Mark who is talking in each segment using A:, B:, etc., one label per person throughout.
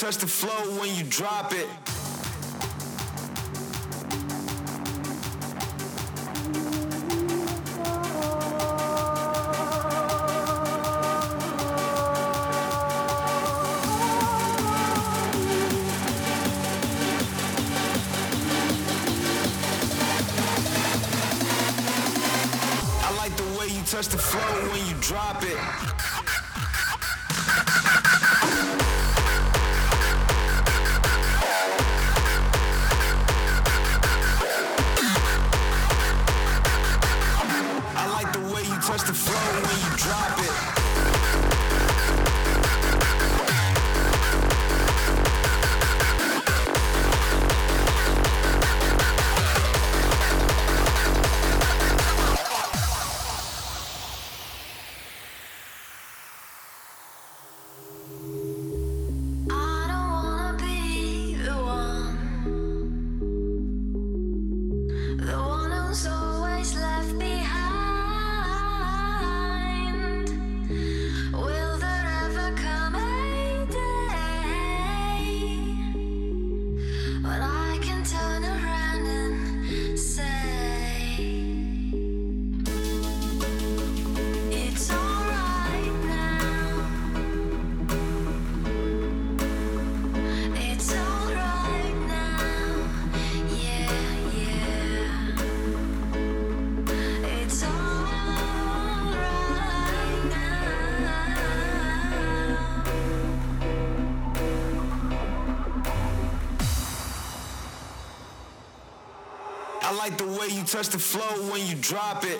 A: touch the flow when you drop it. way you touch the flow when you drop it.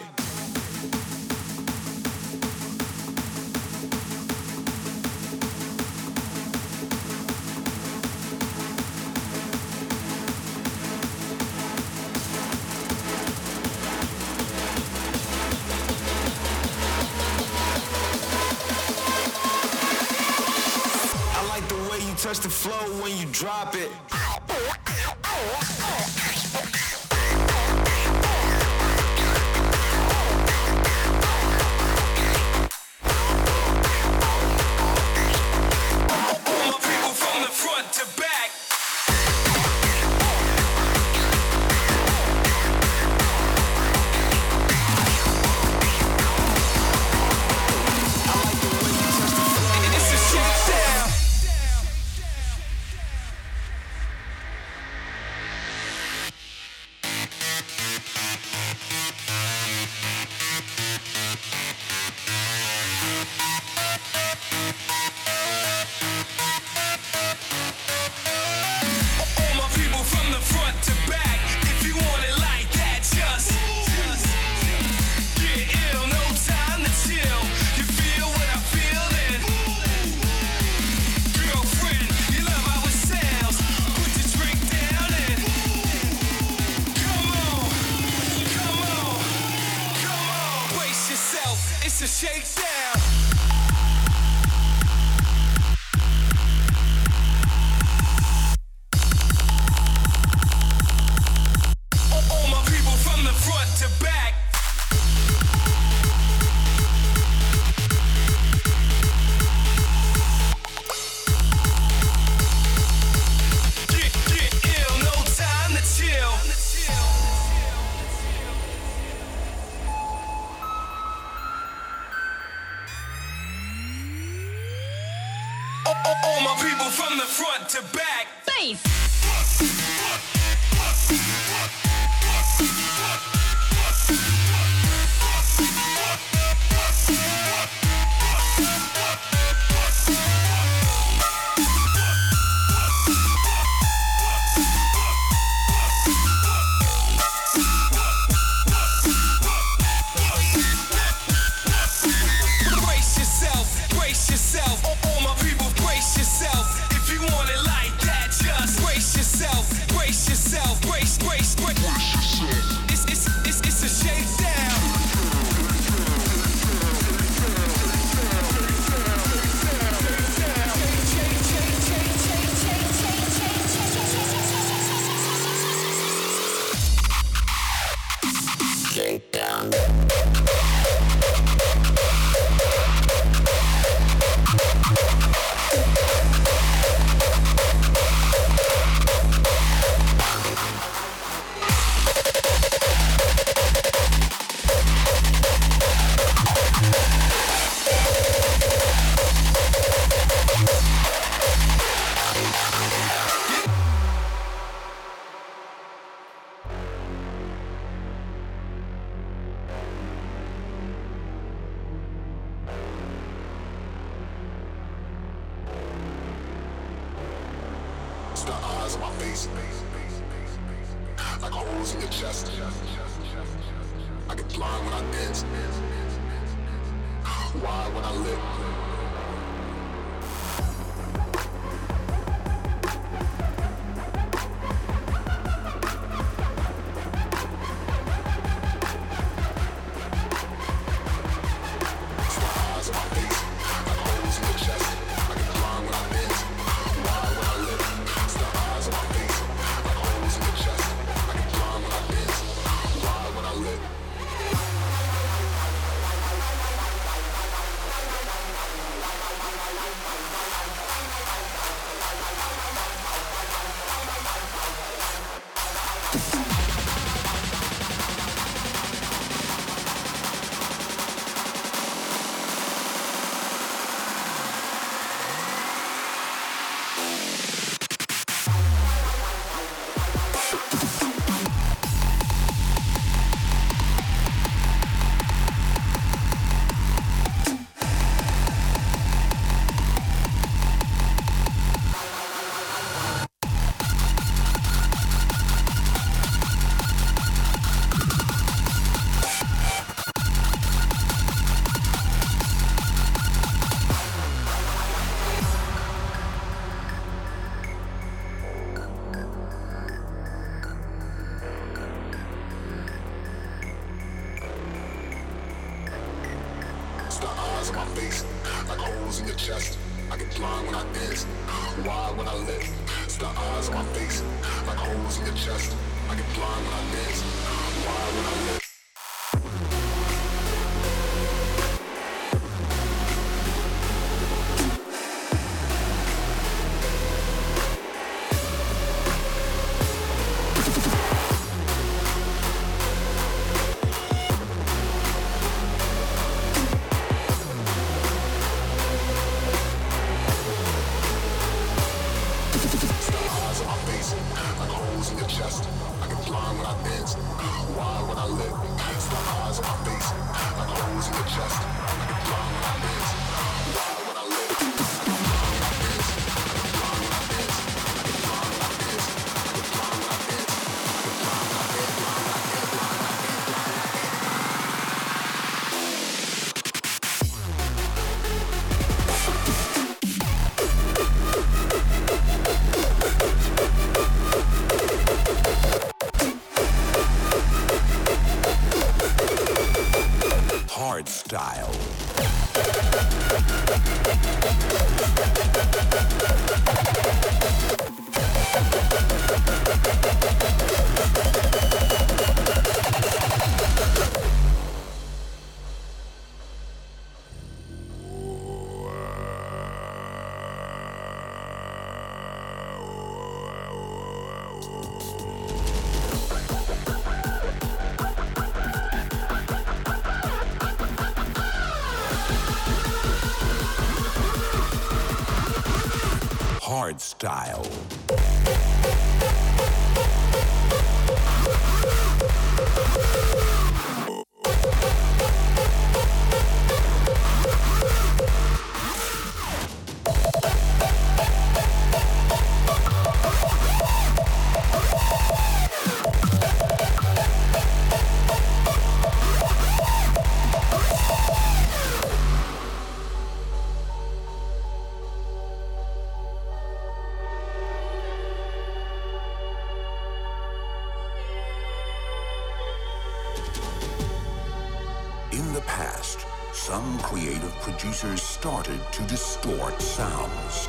B: Producers started to distort sounds.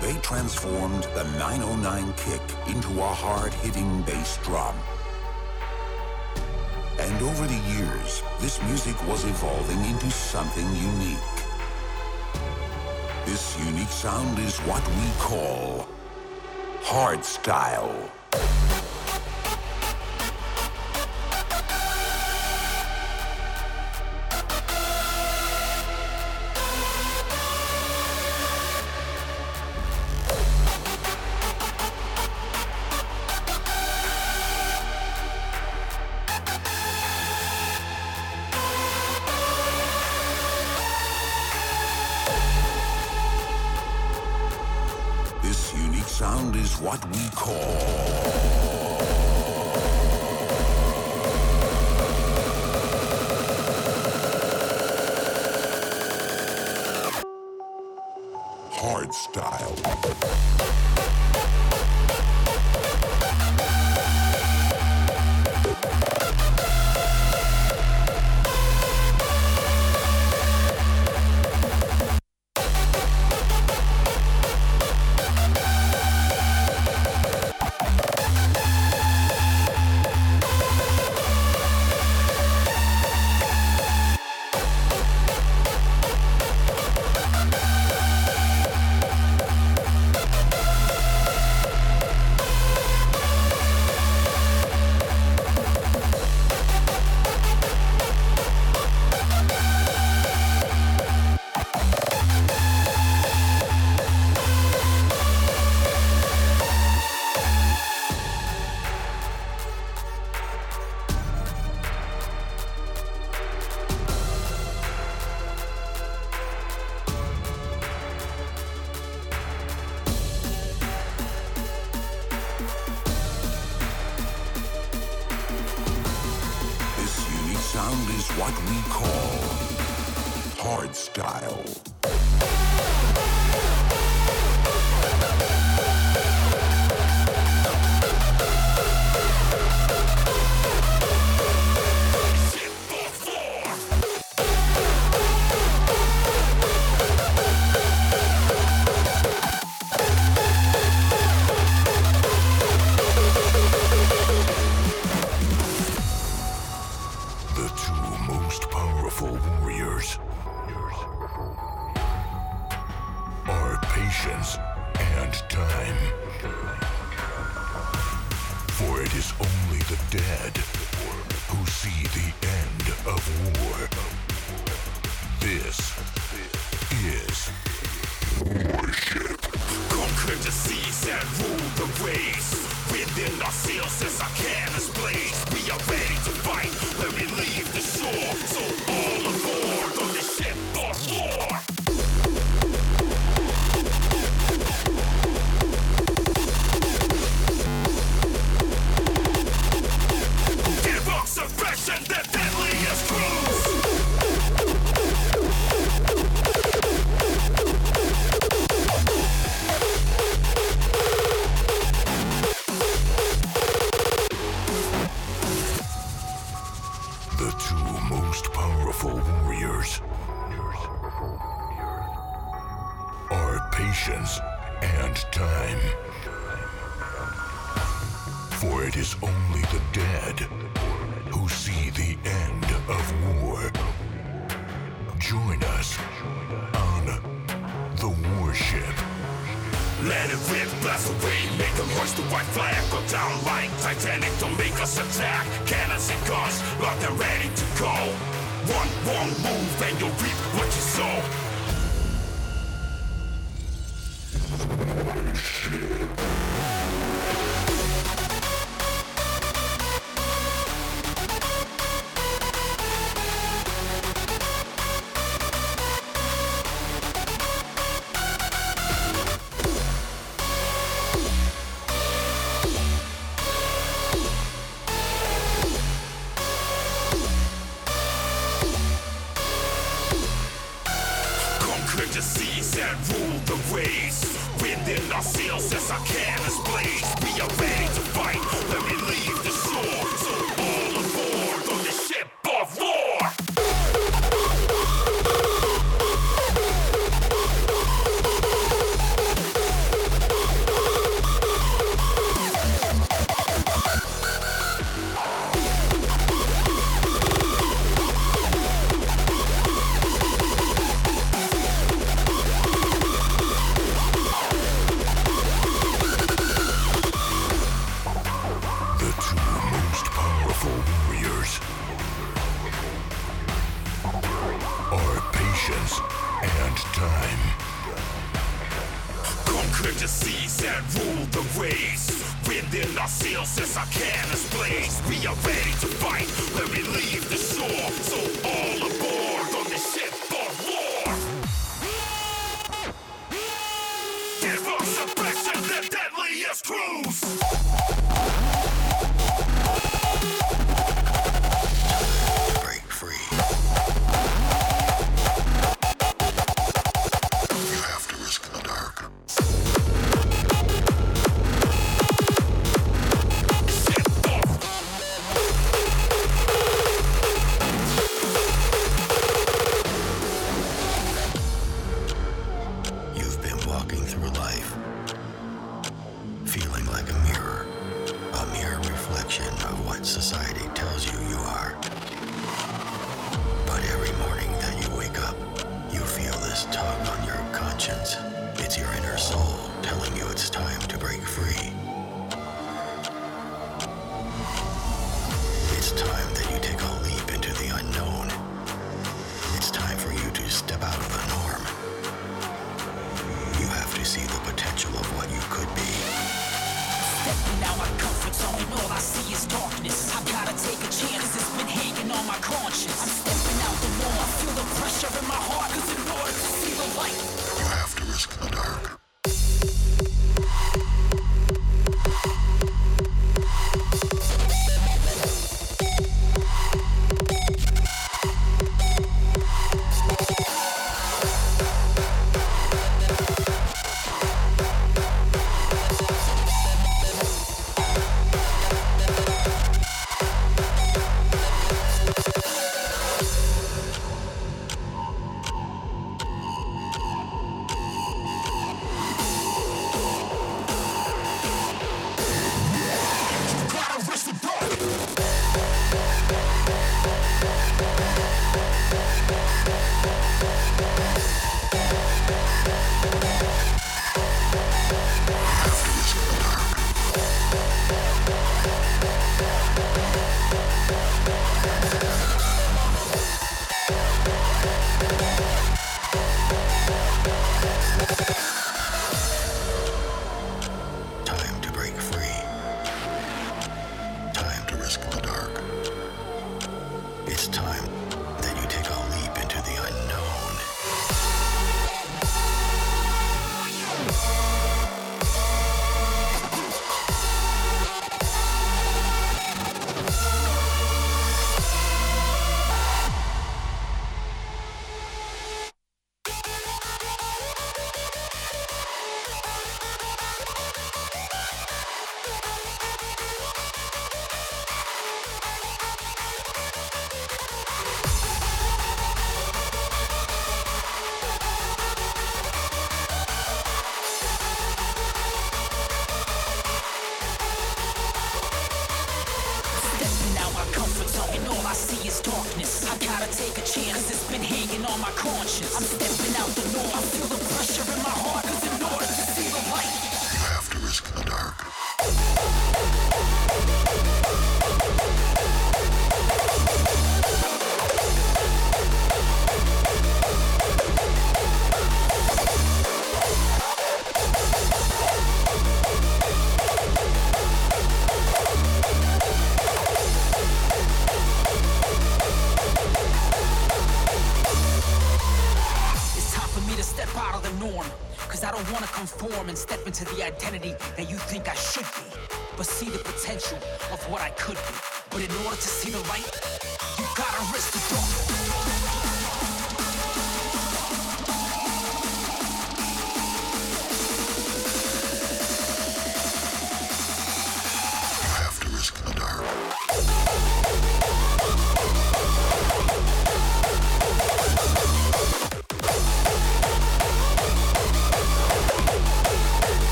B: They transformed the 909 kick into a hard-hitting bass drum. And over the years, this music was evolving into something unique. This unique sound is what we call hardstyle.
A: What we sound is what we call hard
C: telling you
A: it's time
C: to break
D: free. my conscience. I'm stepping out the norm. I feel the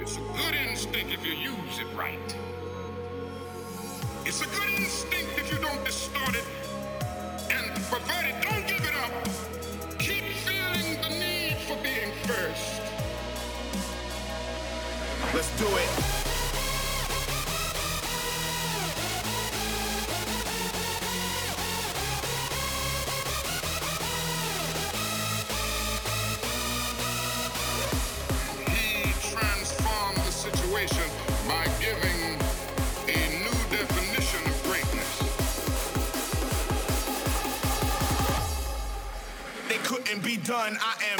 D: It's
E: a good instinct if you use it right. It's a good instinct if you don't distort it and pervert it. Don't give it up. Keep feeling the need for being first.
F: Let's do it.
E: situation by giving a new definition of greatness.
F: They couldn't be done. I am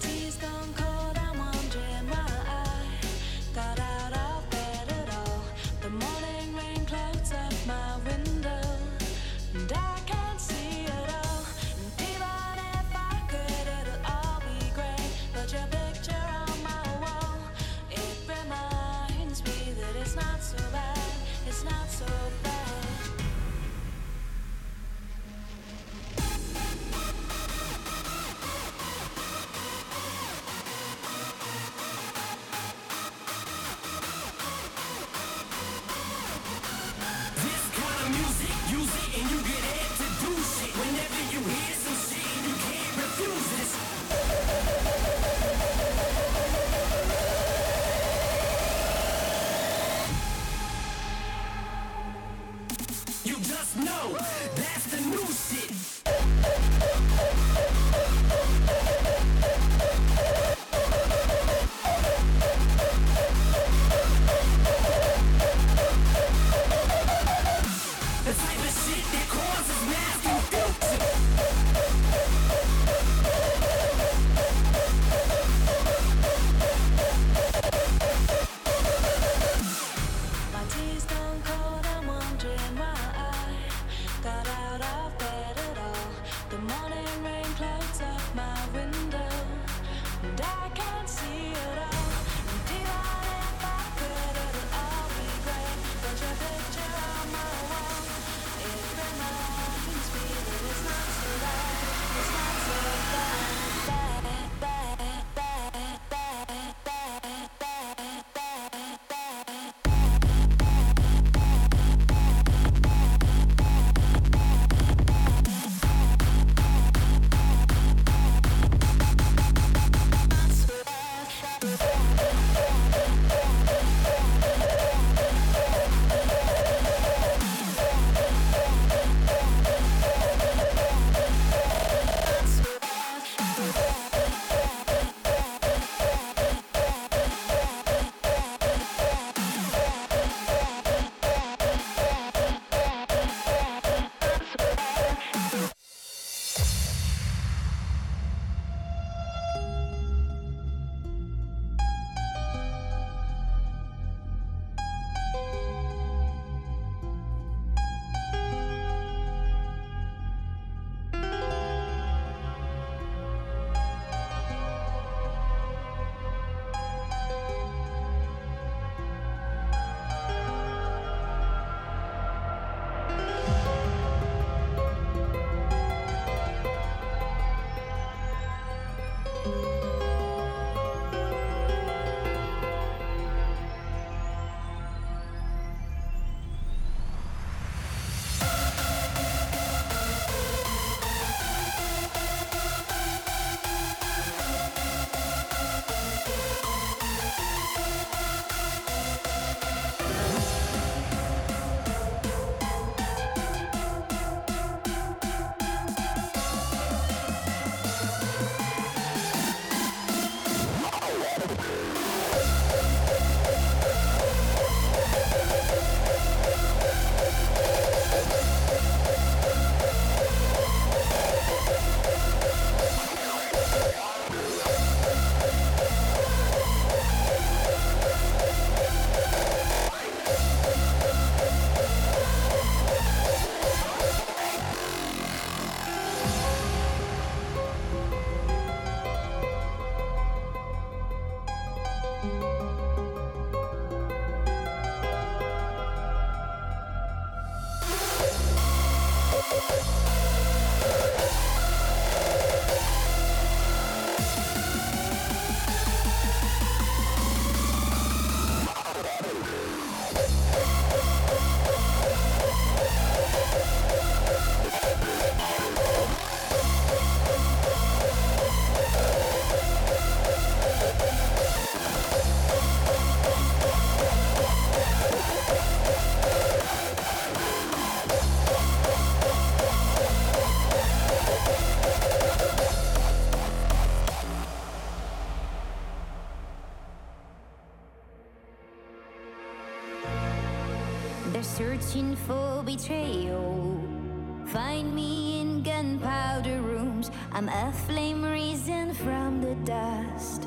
G: tears gone cold.
H: betrayal. Find me in gunpowder rooms. I'm a flame risen from the dust.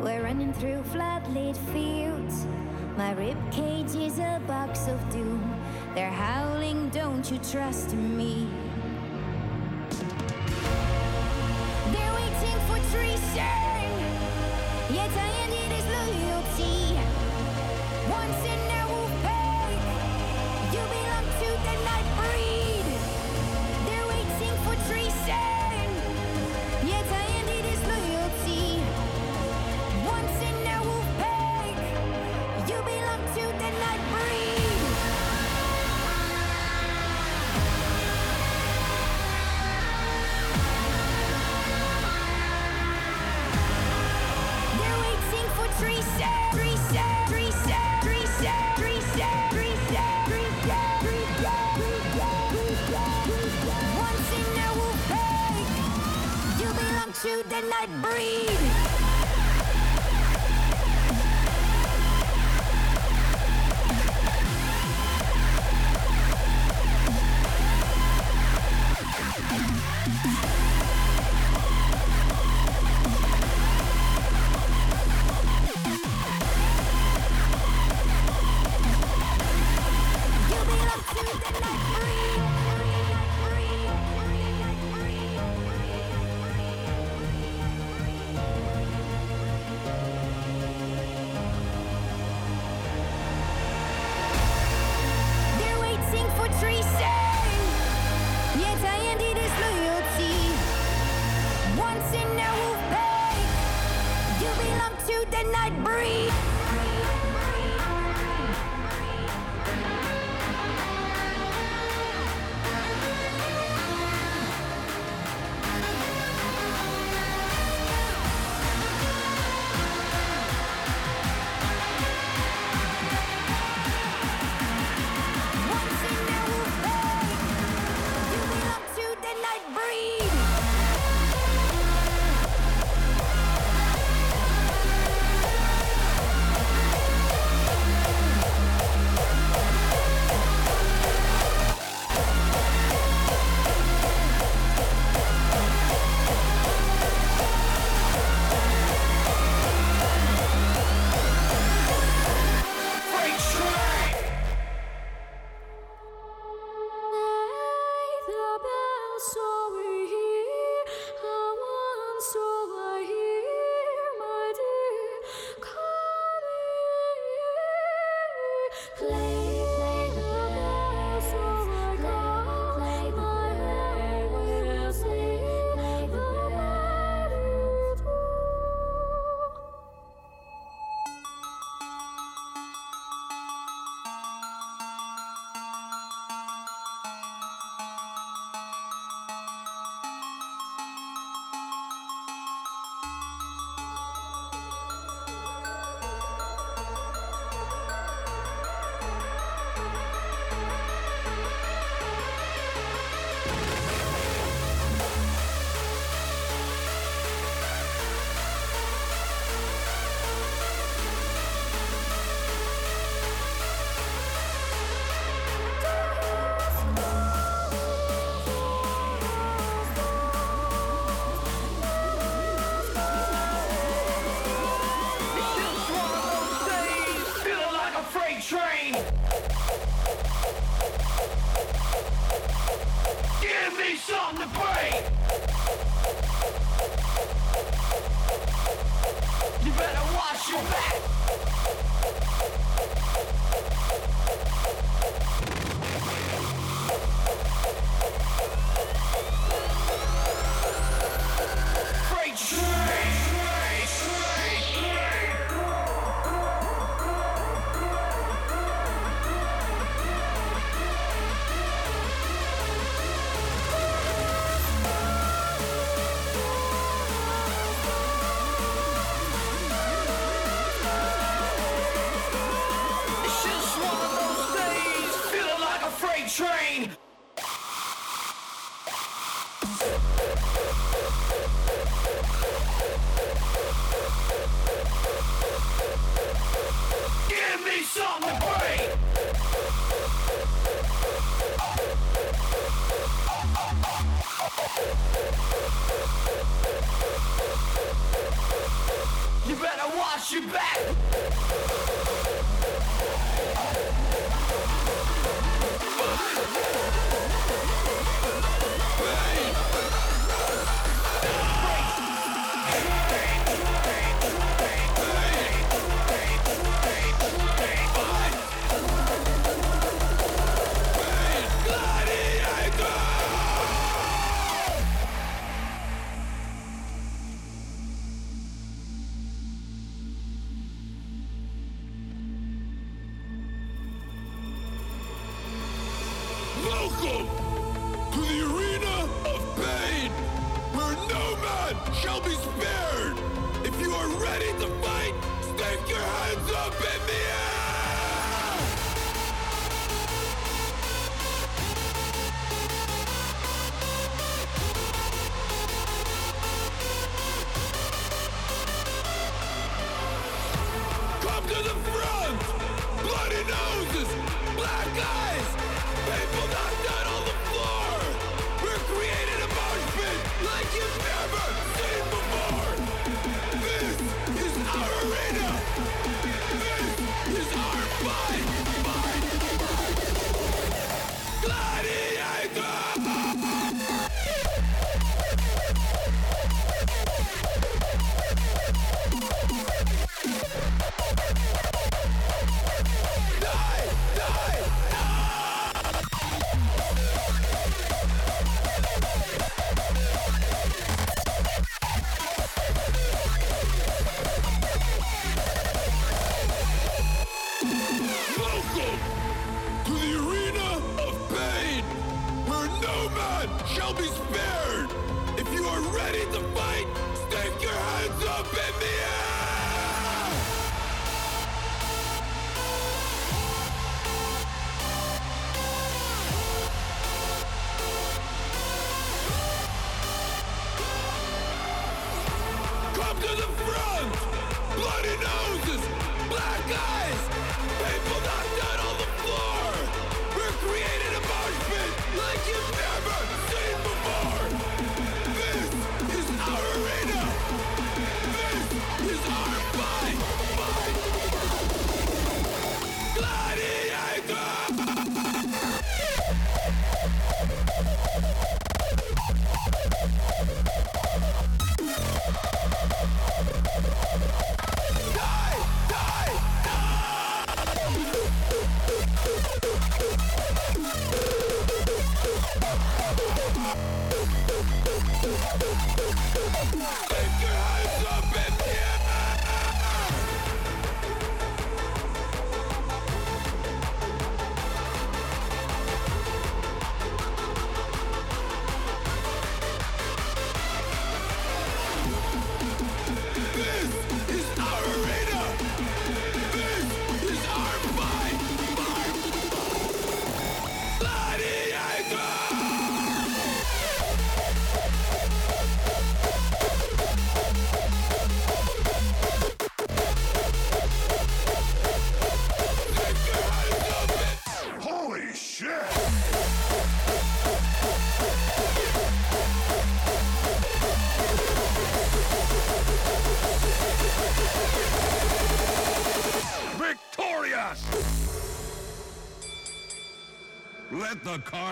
H: We're running through floodlit fields. My ribcage is a box of doom. They're howling, don't you trust me? They're waiting for treason. Yet I ended his loyalty. Once
I: and hands up in the air!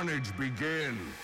J: Carnage begin.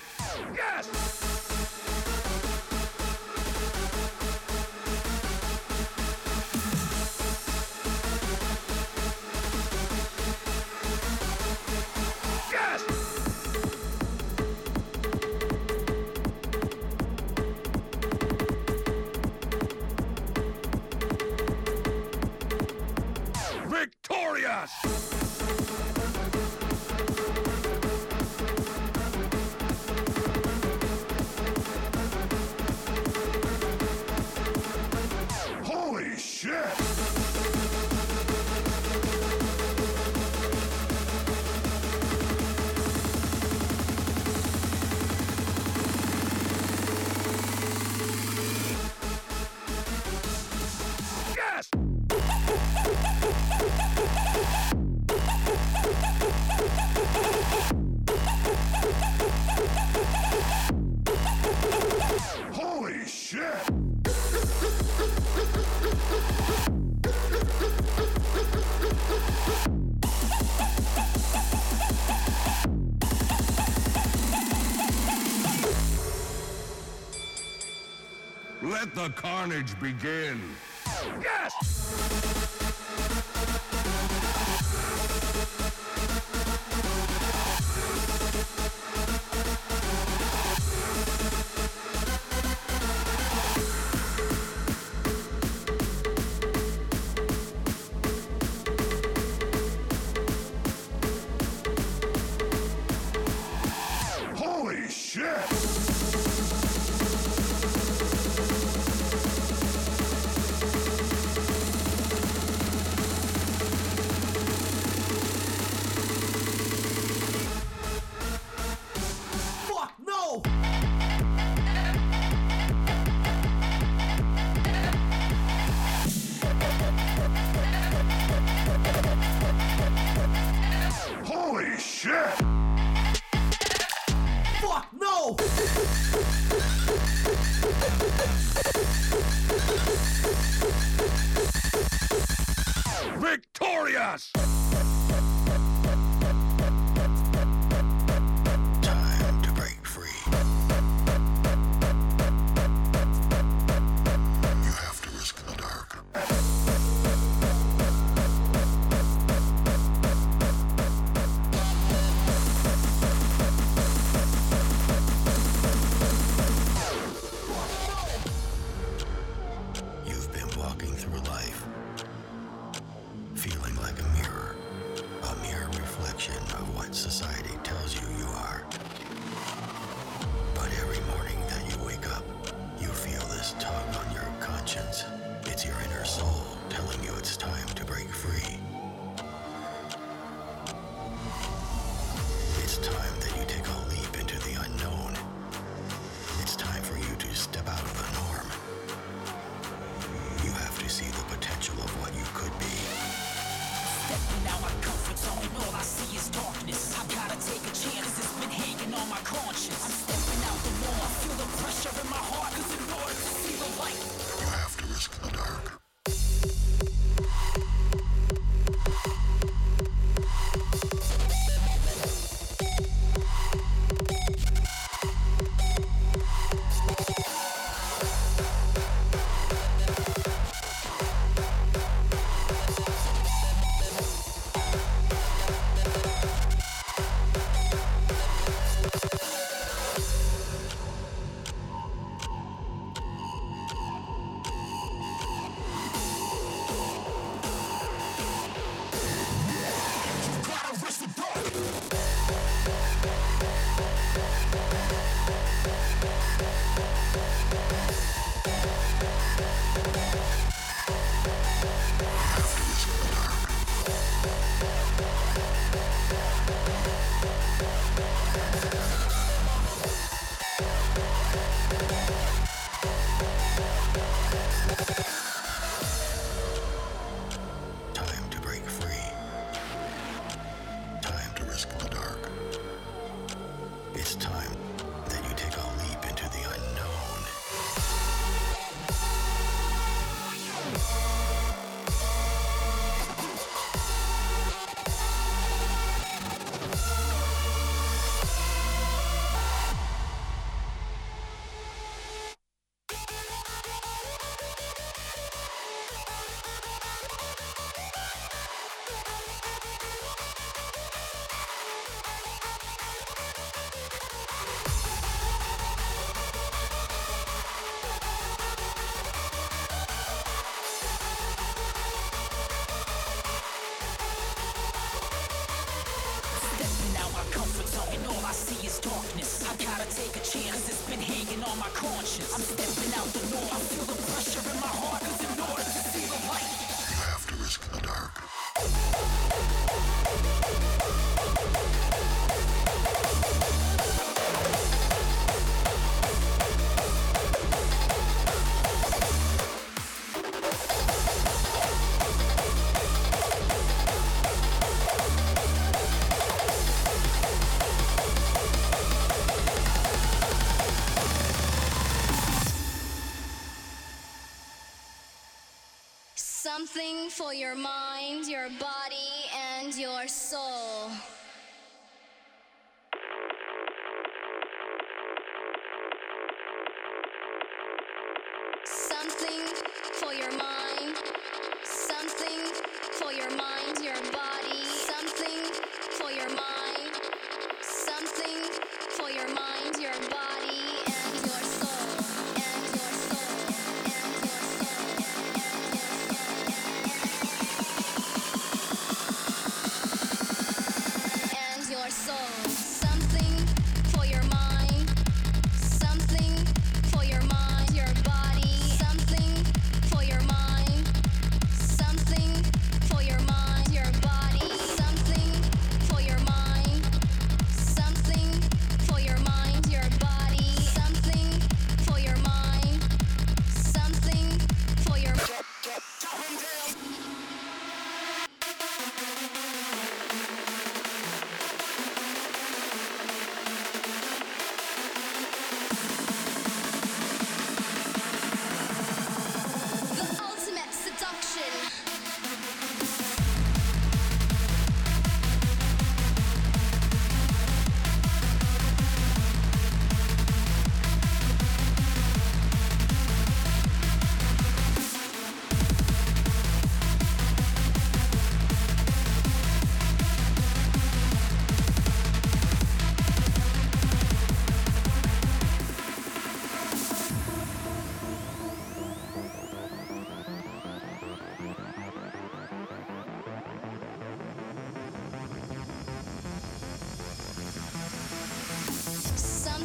K: Let the carnage begin. Yes!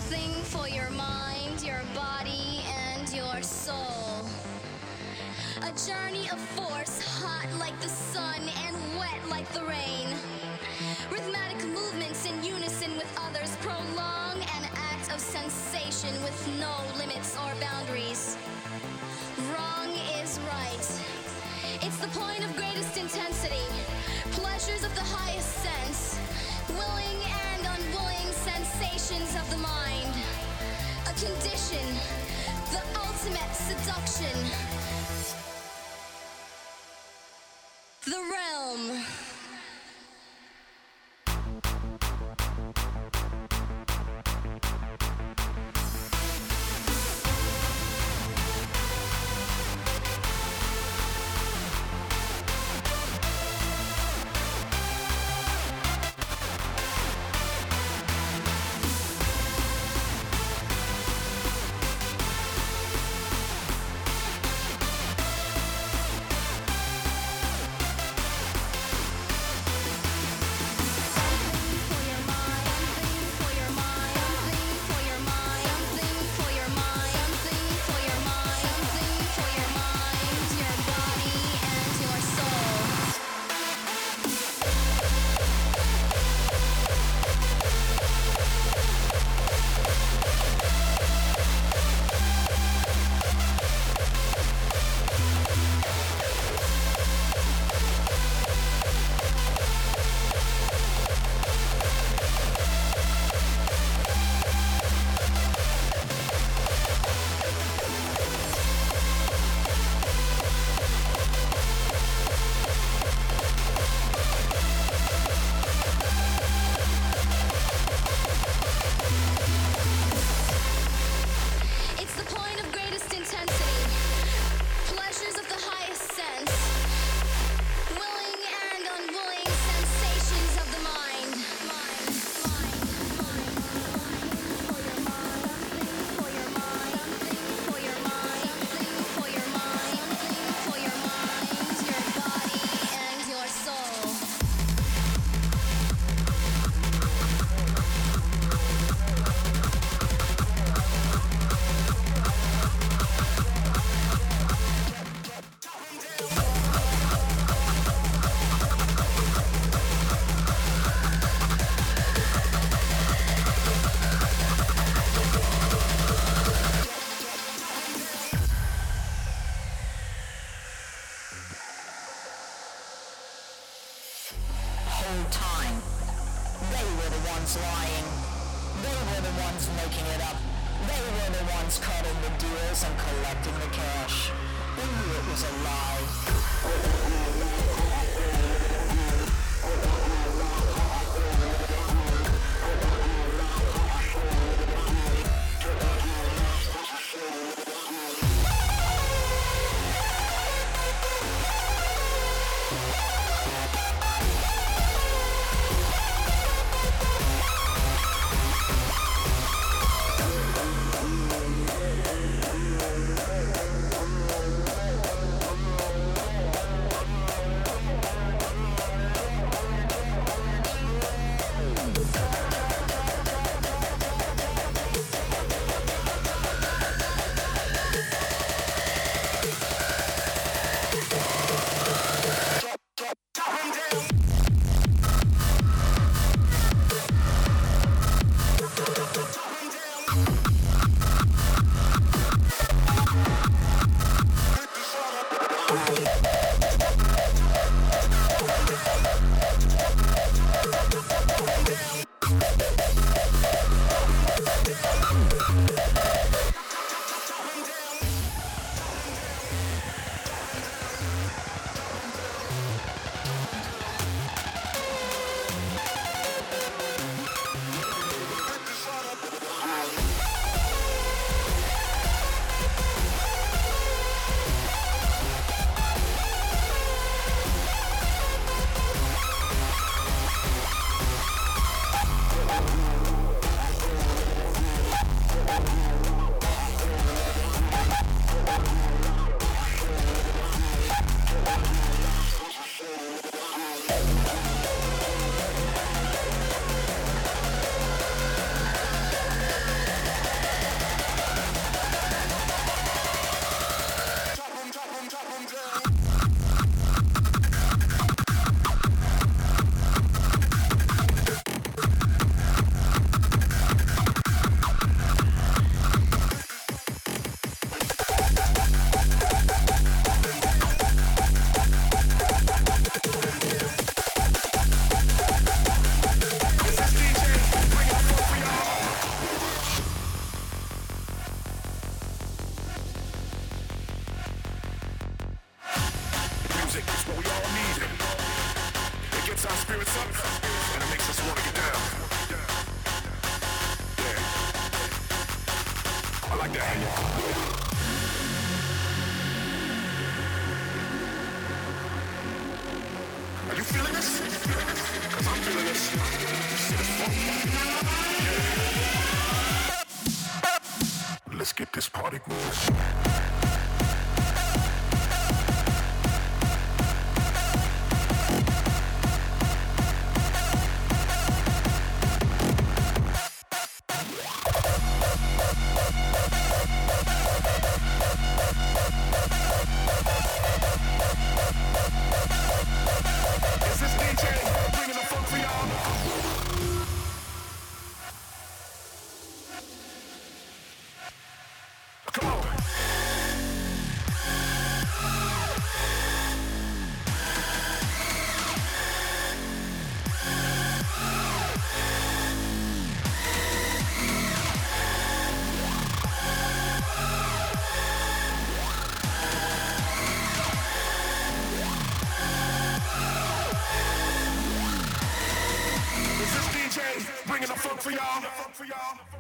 H: Something for your mind, your body, and your soul.
L: A journey of force, hot like the sun and wet like the rain. Rhythmic movements in unison with others prolong an act of sensation with no limits or boundaries. Wrong is right. It's the point of greatest intensity. Pleasures of the highest sense. Willing and sensations of the mind. A condition. The ultimate seduction. For
M: y'all?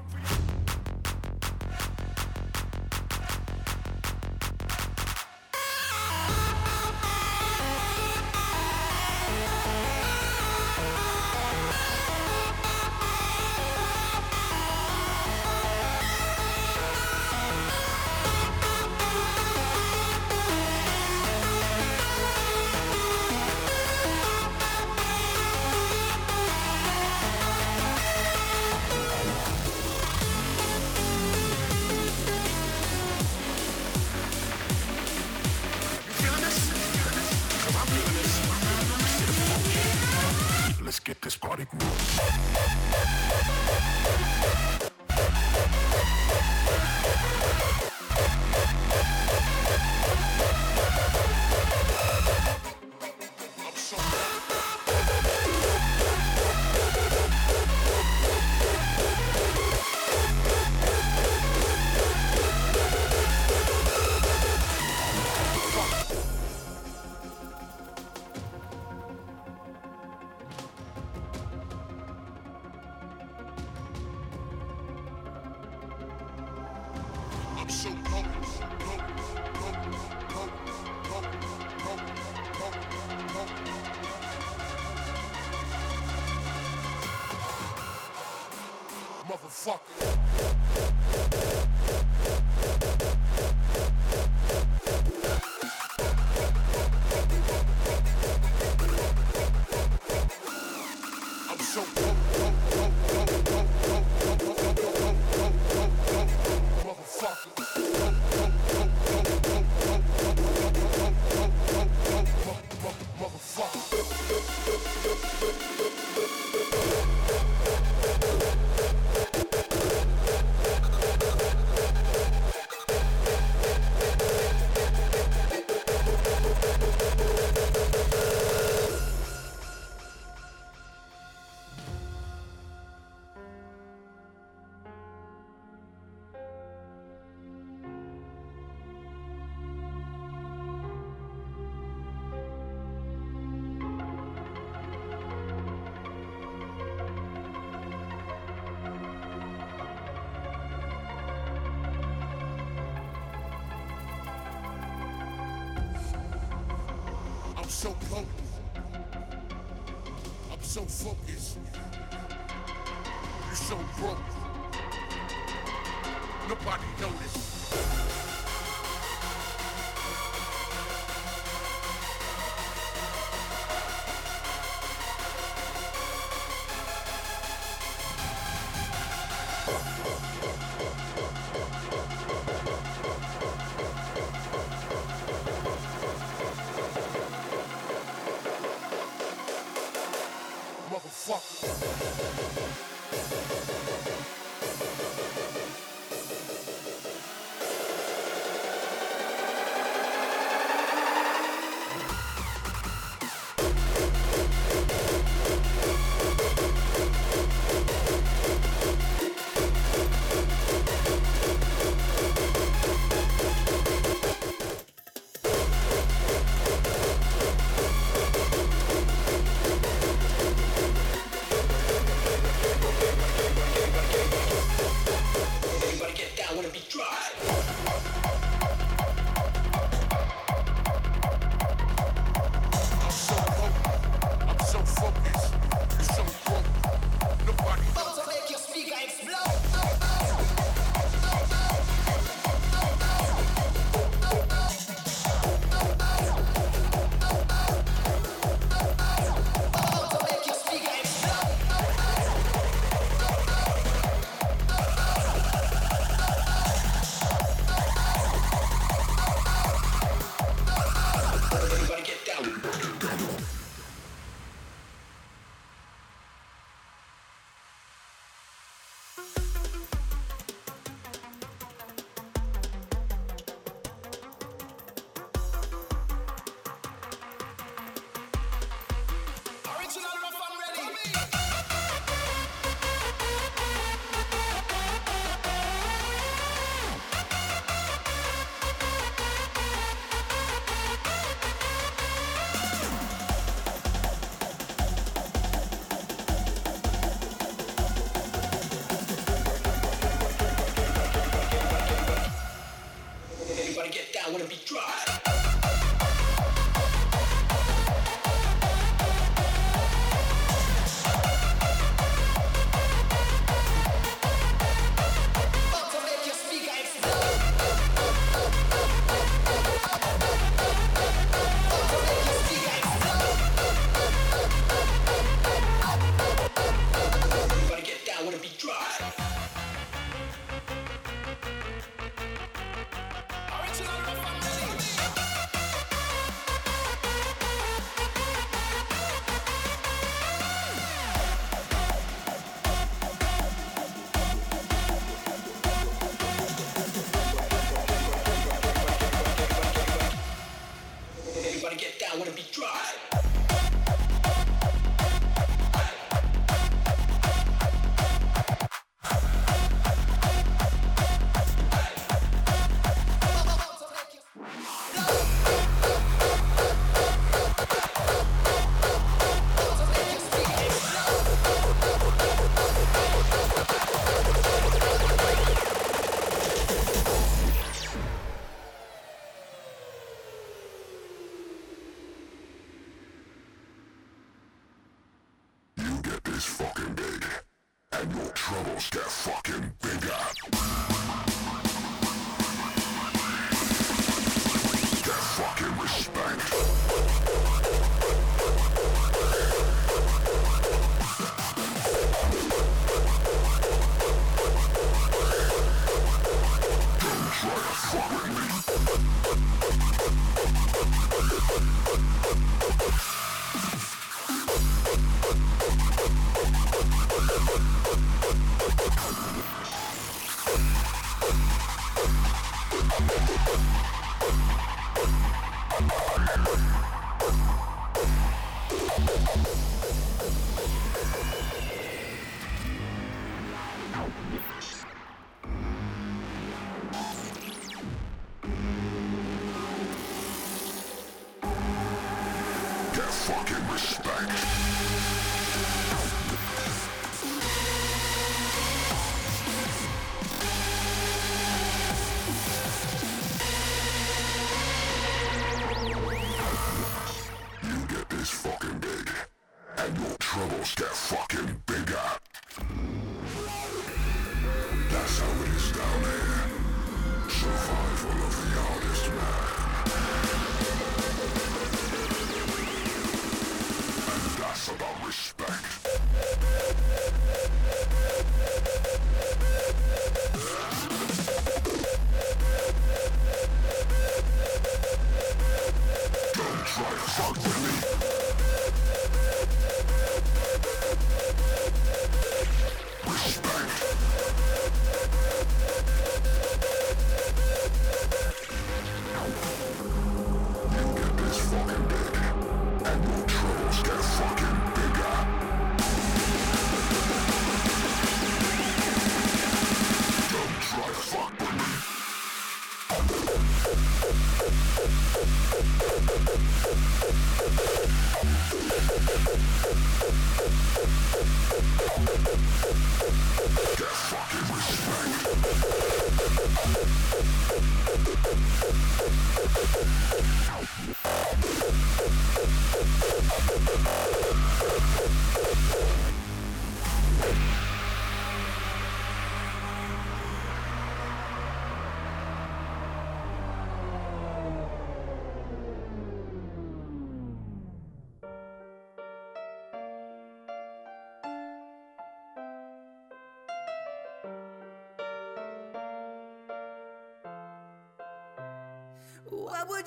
M: So so potent.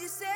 M: You
N: say